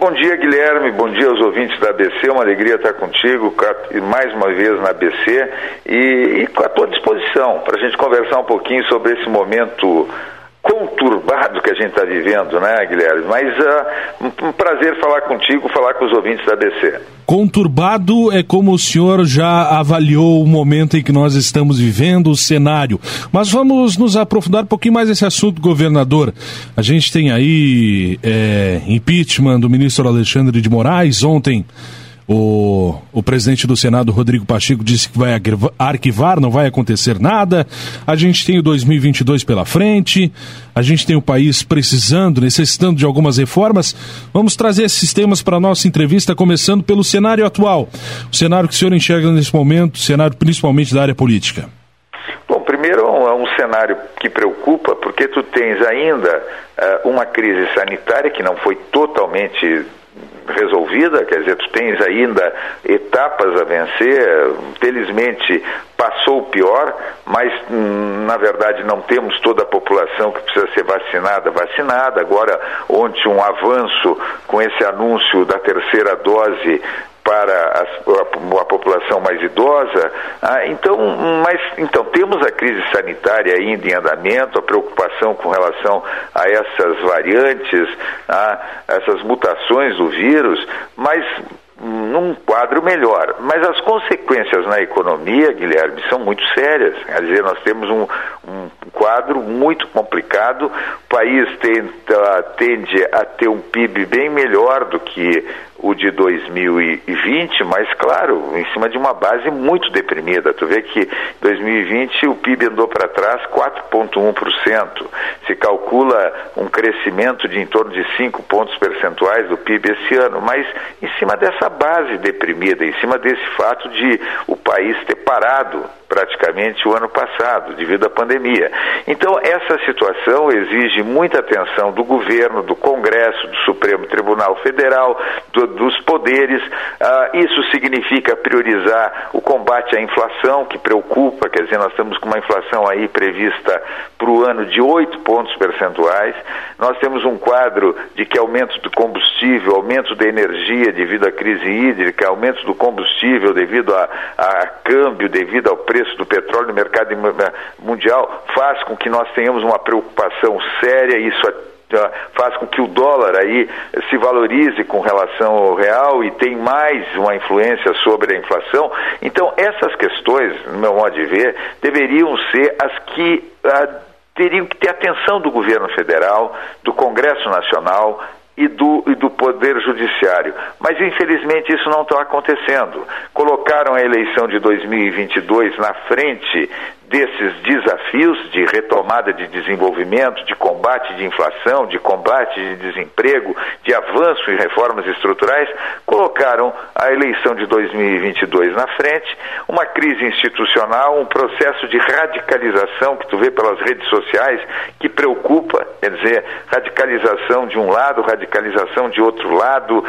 Bom dia, Guilherme. Bom dia aos ouvintes da ABC. Uma alegria estar contigo mais uma vez na ABC e, e a tua disposição para a gente conversar um pouquinho sobre esse momento conturbado que a gente está vivendo, né, Guilherme? Mas uh, um prazer falar contigo, falar com os ouvintes da ABC. Conturbado é como o senhor já avaliou o momento em que nós estamos vivendo, o cenário. Mas vamos nos aprofundar um pouquinho mais nesse assunto, governador. A gente tem aí é, impeachment do ministro Alexandre de Moraes ontem. O, o presidente do Senado, Rodrigo Pacheco, disse que vai arquivar, não vai acontecer nada. A gente tem o 2022 pela frente, a gente tem o país precisando, necessitando de algumas reformas. Vamos trazer esses temas para a nossa entrevista, começando pelo cenário atual. O cenário que o senhor enxerga nesse momento, cenário principalmente da área política. Bom, primeiro é um cenário que preocupa, porque tu tens ainda uh, uma crise sanitária que não foi totalmente resolvida, quer dizer, tu tens ainda etapas a vencer, felizmente passou o pior, mas hum, na verdade não temos toda a população que precisa ser vacinada, vacinada. Agora, ontem um avanço com esse anúncio da terceira dose para a, a, a, população mais idosa. Ah, então, mas, então, temos a crise sanitária ainda em andamento, a preocupação com relação a essas variantes, a essas mutações do vírus, mas num quadro melhor. Mas as consequências na economia, Guilherme, são muito sérias. Quer dizer, nós temos um, um quadro muito complicado. O país tenta, tende a ter um PIB bem melhor do que o de 2020, mas claro, em cima de uma base muito deprimida. Tu vê que em 2020 o PIB andou para trás 4,1%. Se calcula um crescimento de em torno de 5 pontos percentuais do PIB esse ano, mas em cima dessa base deprimida, em cima desse fato de o país ter parado praticamente o ano passado, devido à pandemia. Então, essa situação exige muita atenção do governo, do Congresso, do Supremo Tribunal Federal, do, dos poderes. Ah, isso significa priorizar o combate à inflação, que preocupa, quer dizer, nós estamos com uma inflação aí prevista para o ano de 8 pontos percentuais. Nós temos um quadro de que aumento do combustível, aumento da energia devido à crise hídrica, aumento do combustível devido a, a câmbio, devido ao preço preço do petróleo no mercado mundial faz com que nós tenhamos uma preocupação séria, isso ah, faz com que o dólar aí se valorize com relação ao real e tem mais uma influência sobre a inflação. Então, essas questões, no meu modo de ver, deveriam ser as que teriam que ter atenção do governo federal, do Congresso Nacional e do, e do Poder Judiciário. Mas, infelizmente, isso não está acontecendo. Colocaram a eleição de 2022 na frente desses desafios de retomada de desenvolvimento, de combate de inflação, de combate de desemprego, de avanço em reformas estruturais, colocaram a eleição de 2022 na frente, uma crise institucional, um processo de radicalização que tu vê pelas redes sociais que preocupa, quer dizer, radicalização de um lado, radicalização de outro lado, uh,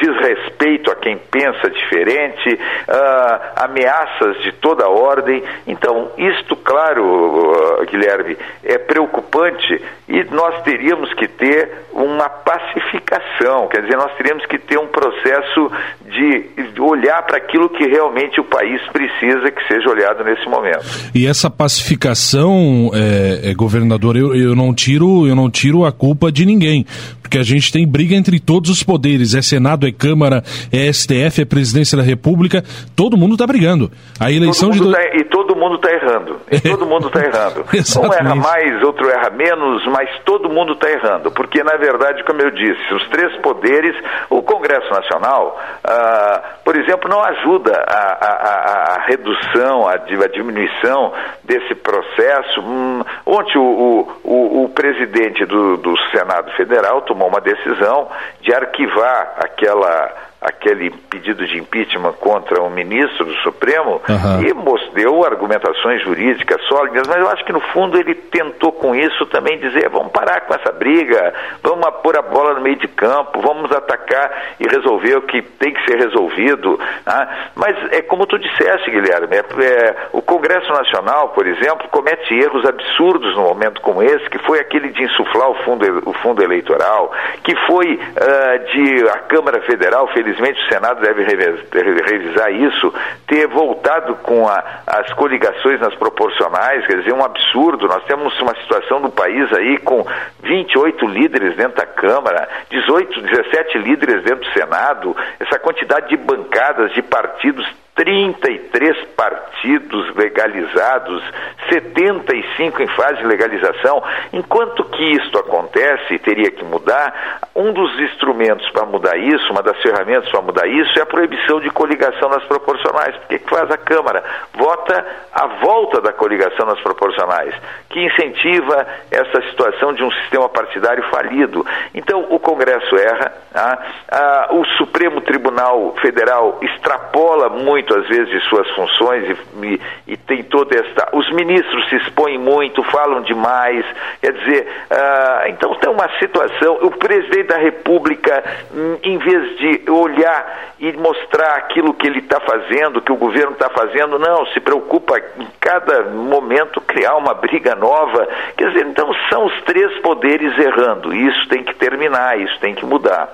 desrespeito a quem pensa diferente, uh, ameaças de toda ordem. Então, isto, claro, Guilherme, é preocupante e nós teríamos que ter uma pacificação, quer dizer, nós teríamos que ter um processo de olhar para aquilo que realmente o país precisa que seja olhado nesse momento. E essa pacificação, é, é, governador, eu, eu não tiro, eu não tiro a culpa de ninguém, porque a gente tem briga entre todos os poderes, é Senado, é Câmara, é STF, é Presidência da República, todo mundo está brigando. A eleição de tá, e todo mundo está errando. E todo mundo está errando. um erra mais, outro erra menos, mas todo mundo está errando, porque na verdade, como eu disse, os três poderes, o Congresso Nacional, ah, por exemplo, não ajuda a, a, a, a redução, a, a, diminuição desse processo. Hum, ontem o, o, o presidente do, do Senado Federal tomou uma decisão de arquivar aquela aquele pedido de impeachment contra o ministro do Supremo uhum. e deu argumentações jurídicas sólidas, mas eu acho que no fundo ele tentou com isso também dizer vamos parar com essa briga, vamos pôr a bola no meio de campo, vamos atacar e resolver o que tem que ser resolvido. Né? Mas é como tu disseste, Guilherme, é, é, o Congresso Nacional, por exemplo, comete erros absurdos num momento como esse, que foi aquele de insuflar o fundo, o fundo eleitoral, que foi uh, de a Câmara Federal, felizmente o Senado deve revisar isso, ter voltado com a, as coligações nas proporcionais, quer dizer, um absurdo. Nós temos uma situação do país aí com 28 líderes dentro da Câmara, 18, 17 líderes dentro do Senado, essa quantidade de bancadas de partidos 33 partidos legalizados, 75 em fase de legalização. Enquanto que isto acontece e teria que mudar, um dos instrumentos para mudar isso, uma das ferramentas para mudar isso, é a proibição de coligação nas proporcionais. Porque que faz a Câmara? Vota a volta da coligação nas proporcionais, que incentiva essa situação de um sistema partidário falido. Então, o Congresso erra, ah, ah, o Supremo Tribunal Federal extrapola muito muito, às vezes, de suas funções e, e, e, tem toda esta. Os ministros se expõem muito, falam demais, quer dizer, uh, então tem uma situação. O presidente da República, hum, em vez de olhar e mostrar aquilo que ele está fazendo, que o governo está fazendo, não, se preocupa em cada momento criar uma briga nova. Quer dizer, então são os três poderes errando. Isso tem que terminar, isso tem que mudar.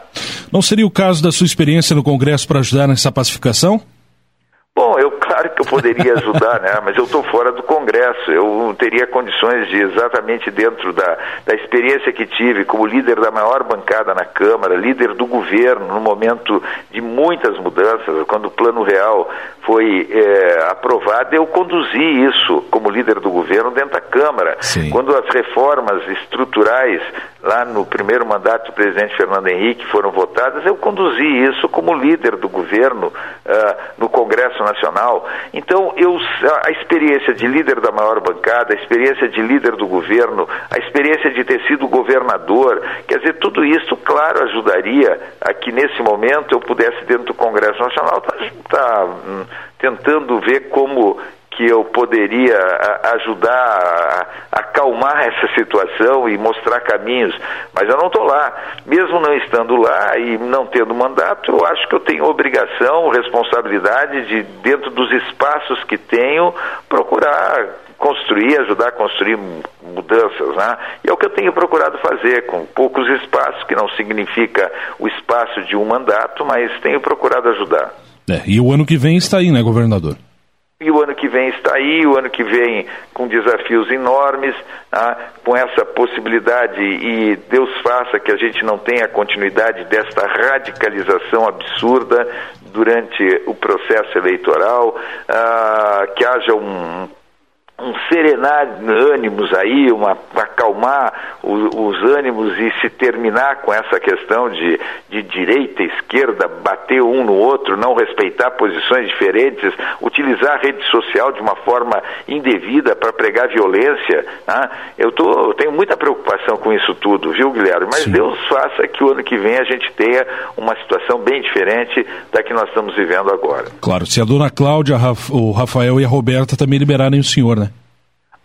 Não seria o caso da sua experiência no Congresso para ajudar nessa pacificação? Bom, eu claro poderia ajudar, né? Mas eu estou fora do Congresso. Eu teria condições de exatamente dentro da, da experiência que tive como líder da maior bancada na Câmara, líder do governo no momento de muitas mudanças, quando o Plano Real foi é, aprovado, eu conduzi isso como líder do governo dentro da Câmara. Sim. Quando as reformas estruturais lá no primeiro mandato do presidente Fernando Henrique foram votadas, eu conduzi isso como líder do governo uh, no Congresso Nacional. Então, eu, a experiência de líder da maior bancada, a experiência de líder do governo, a experiência de ter sido governador, quer dizer, tudo isso, claro, ajudaria a que nesse momento eu pudesse, dentro do Congresso Nacional, estar tá, tá, hum, tentando ver como que eu poderia ajudar a acalmar essa situação e mostrar caminhos, mas eu não estou lá. Mesmo não estando lá e não tendo mandato, eu acho que eu tenho obrigação, responsabilidade de, dentro dos espaços que tenho, procurar construir, ajudar a construir mudanças, né? E é o que eu tenho procurado fazer, com poucos espaços, que não significa o espaço de um mandato, mas tenho procurado ajudar. É, e o ano que vem está aí, né, governador? E o ano que vem está aí, o ano que vem com desafios enormes, ah, com essa possibilidade, e Deus faça que a gente não tenha continuidade desta radicalização absurda durante o processo eleitoral, ah, que haja um um serenar ânimos aí, uma, acalmar os, os, ânimos e se terminar com essa questão de, de direita e esquerda, bater um no outro, não respeitar posições diferentes, utilizar a rede social de uma forma indevida para pregar violência. Né? Eu, tô, eu tenho muita preocupação com isso tudo, viu, Guilherme? Mas Sim. Deus faça que o ano que vem a gente tenha uma situação bem diferente da que nós estamos vivendo agora. Claro, se a dona Cláudia, o Rafael e a Roberta também liberarem o senhor, né?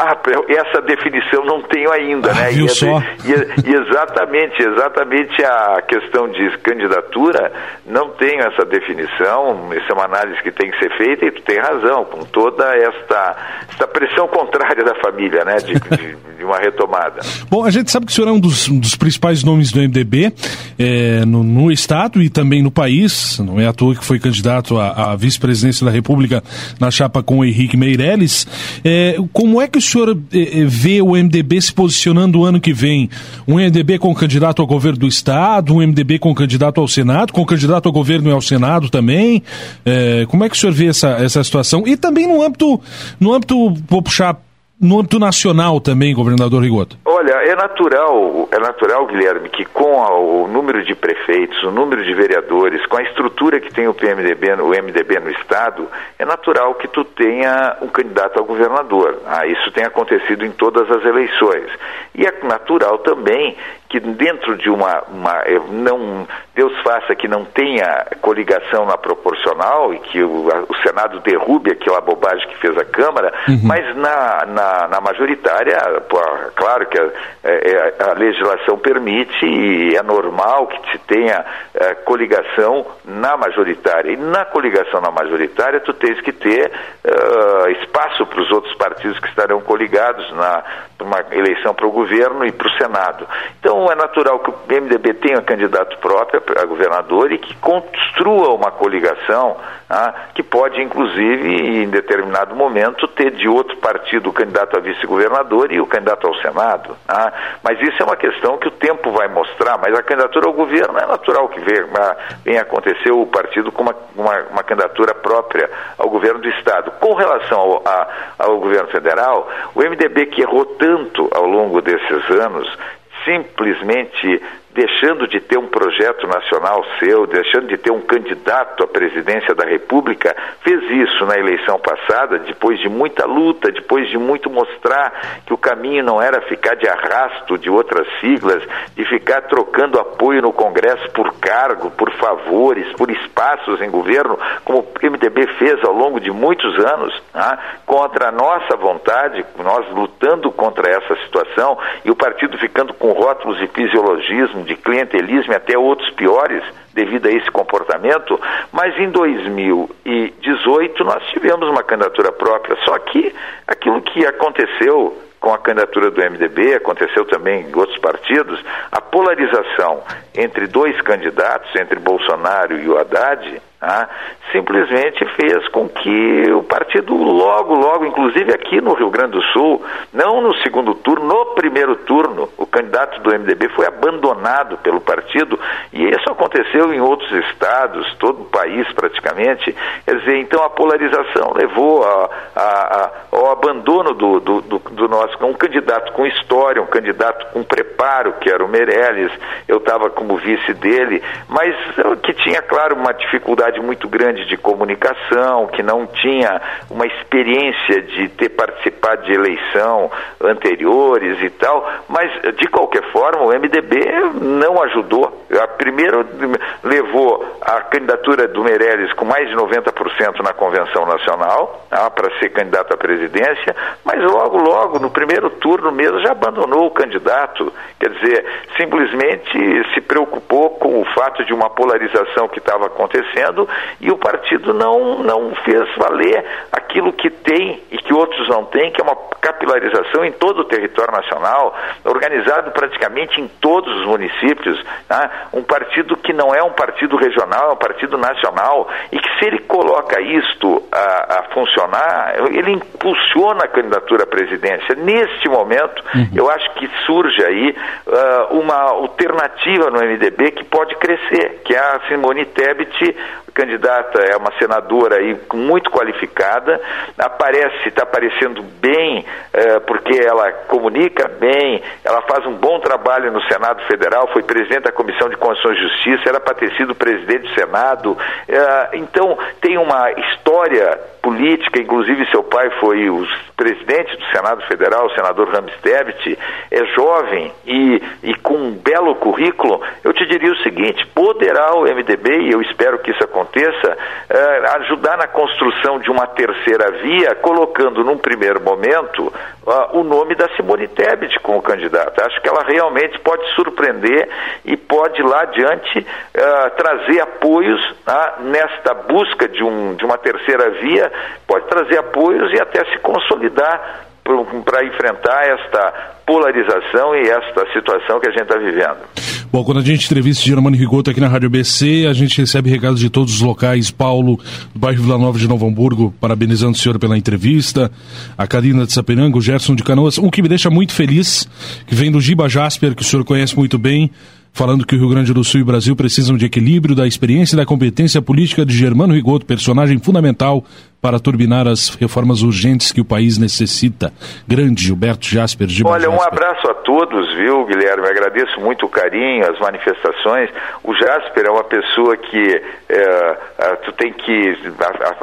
Ah, essa definição não tenho ainda, ah, né? Viu e, só? E, e, exatamente, exatamente a questão de candidatura, não tenho essa definição, isso é uma análise que tem que ser feita e tu tem razão, com toda esta, esta pressão contrária da família, né? De, de, de, uma retomada. Bom, a gente sabe que o senhor é um dos, um dos principais nomes do MDB é, no, no, Estado e também no país, não é à toa que foi candidato à, à vice-presidência da República na chapa com o Henrique Meirelles. É, como é que o senhor eh, eh, vê o MDB se posicionando o ano que vem? Um MDB com candidato ao governo do Estado, um MDB com candidato ao Senado, com candidato ao governo e ao Senado também? É, como é que o senhor vê essa, essa situação? E também no âmbito, no âmbito, vou puxar no âmbito nacional também, governador Rigoto? Olha, é natural, é natural, Guilherme, que com a, o número de prefeitos, o número de vereadores, com a estrutura que tem o PMDB, o MDB no estado, é natural que tu tenha um candidato a governador. Ah, isso tem acontecido em todas as eleições. E é natural também que dentro de uma, uma, não Deus faça que não tenha coligação na proporcional e que o, o Senado derrube aquela bobagem que fez a Câmara, uhum. mas na, na, na majoritária, pô, claro que a, é, a, legislação permite e é normal que se tenha coligação na majoritária. E na coligação na majoritária, tu tens que ter uh, espaço para os outros partidos que estarão coligados na uma eleição para o governo e para o Senado. Então é natural que o MDB tenha candidato próprio a governador e que construa uma coligação ah, que pode, inclusive, em determinado momento, ter de outro partido o candidato a vice-governador e o candidato ao Senado. Ah, mas isso é uma questão que o tempo vai mostrar, mas a candidatura ao governo é natural que venha, venha acontecer o partido com uma, uma, uma, candidatura própria ao governo do Estado. Com relação ao, a, ao governo federal, o MDB que errou tanto ao longo desses anos, simplesmente deixando de ter um projeto nacional seu, deixando de ter um candidato à presidência da República, fez isso na eleição passada, depois de muita luta, depois de muito mostrar que o caminho não era ficar de arrasto de outras siglas, de ficar trocando apoio no Congresso por cargo, por favores, por espaços em governo, como o MDB fez ao longo de muitos anos, né, contra a nossa vontade, nós lutando contra essa situação e o partido ficando com rótulos de fisiologismo, de clientelismo e até outros piores devido a esse comportamento, mas em 2018 nós tivemos uma candidatura própria, só que aquilo que aconteceu com a candidatura do MDB, aconteceu também em outros partidos, a polarização entre dois candidatos, entre Bolsonaro e o Haddad, ah, simplesmente fez com que o partido logo, logo, inclusive aqui no Rio Grande do Sul, não no segundo turno, no primeiro turno, o candidato do MDB foi abandonado pelo partido e isso aconteceu em outros estados, todo o país praticamente. Quer dizer, então a polarização levou a, a, a, ao abandono do, do, do, do nosso, um candidato com história, um candidato com preparo, que era o Meirelles, eu estava como vice dele, mas que tinha, claro, uma dificuldade dificuldade muito grande de comunicação, que não tinha uma experiência de ter participado de eleição anteriores e tal, mas de qualquer forma o MDB não ajudou. Primeiro levou a candidatura do Meirelles com mais de 90% na convenção nacional tá, para ser candidato à presidência, mas logo, logo, no primeiro turno mesmo, já abandonou o candidato. Quer dizer, simplesmente se preocupou com o fato de uma polarização que estava acontecendo e o partido não, não fez valer aquilo que tem e que outros não têm, que é uma capilarização em todo o território nacional, organizado praticamente em todos os municípios. Tá? Um partido que não é um partido regional, é um partido nacional e que se ele coloca isto a, a funcionar, ele impulsiona a candidatura à presidência. Neste momento, uhum. eu acho que surge aí uh, uma alternativa no MDB que pode crescer, que é a Simone Tebet candidata é uma senadora aí muito qualificada, aparece, está aparecendo bem, é, porque ela comunica bem, ela faz um bom trabalho no Senado Federal, foi presidente da Comissão de Constituição e Justiça, era para ter sido presidente do Senado, é, então tem uma história política, inclusive seu pai foi o presidente do Senado Federal, o senador Ramos Tebet, é jovem e, e com um belo currículo, eu te diria o seguinte, poderá o MDB, e eu espero que isso aconteça, eh, ajudar na construção de uma terceira via, colocando num primeiro momento uh, o nome da Simone Tebet como candidata. Acho que ela realmente pode surpreender e pode lá adiante uh, trazer apoios uh, nesta busca de, um, de uma terceira via, pode trazer apoios e até se consolidar para enfrentar esta polarização e esta situação que a gente está vivendo. Bom, quando a gente entrevista Germano Rigoto aqui na Rádio BC, a gente recebe recados de todos os locais. Paulo, do bairro Vila Nova de Novo Hamburgo, parabenizando o senhor pela entrevista. A Karina de Sapiranga, o Gerson de Canoas. Um que me deixa muito feliz, que vem do Giba Jasper, que o senhor conhece muito bem, falando que o Rio Grande do Sul e o Brasil precisam de equilíbrio, da experiência e da competência política de Germano Rigoto, personagem fundamental para turbinar as reformas urgentes que o país necessita. Grande Gilberto Jasper de Olha, um abraço a todos, viu, Guilherme? Agradeço muito o carinho, as manifestações. O Jasper é uma pessoa que é, tu tem que.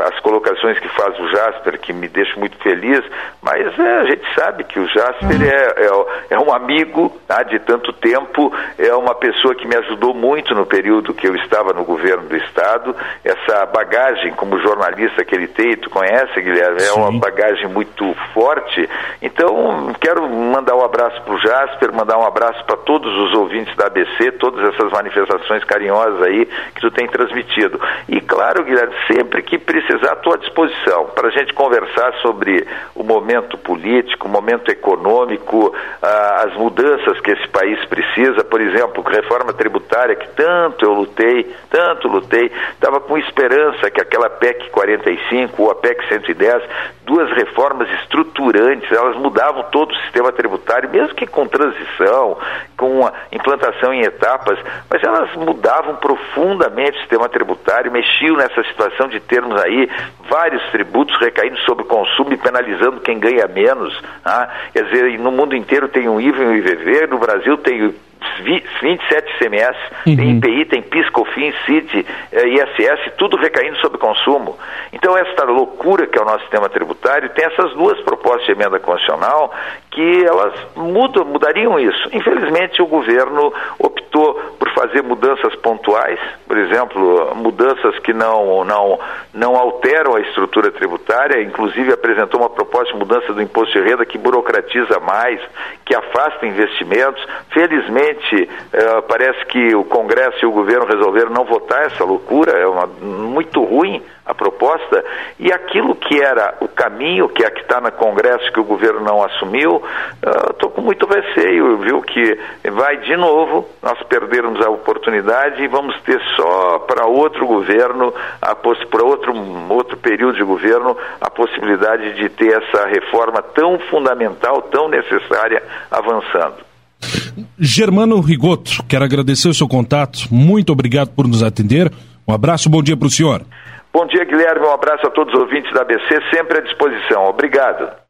as colocações que faz o Jasper, que me deixam muito feliz, mas é, a gente sabe que o Jasper é, é, é um amigo tá, de tanto tempo, é uma pessoa que me ajudou muito no período que eu estava no governo do Estado. Essa bagagem como jornalista que ele tem, tu conhece, Guilherme, é uma bagagem muito forte. Então, quero mandar um abraço para o Jasper, mandar um abraço para todos os ouvintes da ABC, todas essas manifestações carinhosas aí que tu tem transmitido. E claro, Guilherme, sempre que precisar, estou à disposição para a gente conversar sobre o momento político, o momento econômico, ah, as mudanças que esse país precisa, por exemplo, reforma tributária que tanto eu lutei, tanto lutei, estava com esperança que aquela PEC 45 ou a PEC 110, duas reformas estruturantes, elas mudavam todo o sistema tributário, mesmo que com transição, com a implantação em etapas, mas elas mudavam profundamente o sistema tributário, mexiam nessa situação de termos aí vários tributos recaindo sobre o consumo e penalizando quem ganha menos. Ah? Quer dizer, no mundo inteiro tem um IVA e um IVV, no Brasil tem 27 CMS, uhum. tem IPI, tem PIS, COFINS, CID, eh, ISS, tudo recaindo sobre consumo. Então, esta loucura que é o nosso sistema tributário tem essas duas propostas de emenda constitucional que elas mudam, mudariam isso. Infelizmente, o governo optou por fazer mudanças pontuais, por exemplo, mudanças que não, não, não alteram a estrutura tributária, inclusive apresentou uma proposta de mudança do imposto de renda que burocratiza mais, que afasta investimentos. Felizmente, eh, parece que o Congresso e o governo resolveram não votar essa loucura, é uma, muito ruim a proposta, e aquilo que era o caminho, que é que está no Congresso, que o governo não assumiu, estou uh, com muito receio, viu, que vai de novo nós perdermos a oportunidade e vamos ter só para outro governo, para outro, outro período de governo, a possibilidade de ter essa reforma tão fundamental, tão necessária, avançando. Germano Rigoto, quero agradecer o seu contato, muito obrigado por nos atender. Um abraço, bom dia para o senhor. Bom dia, Guilherme. Um abraço a todos os ouvintes da ABC, sempre à disposição. Obrigado.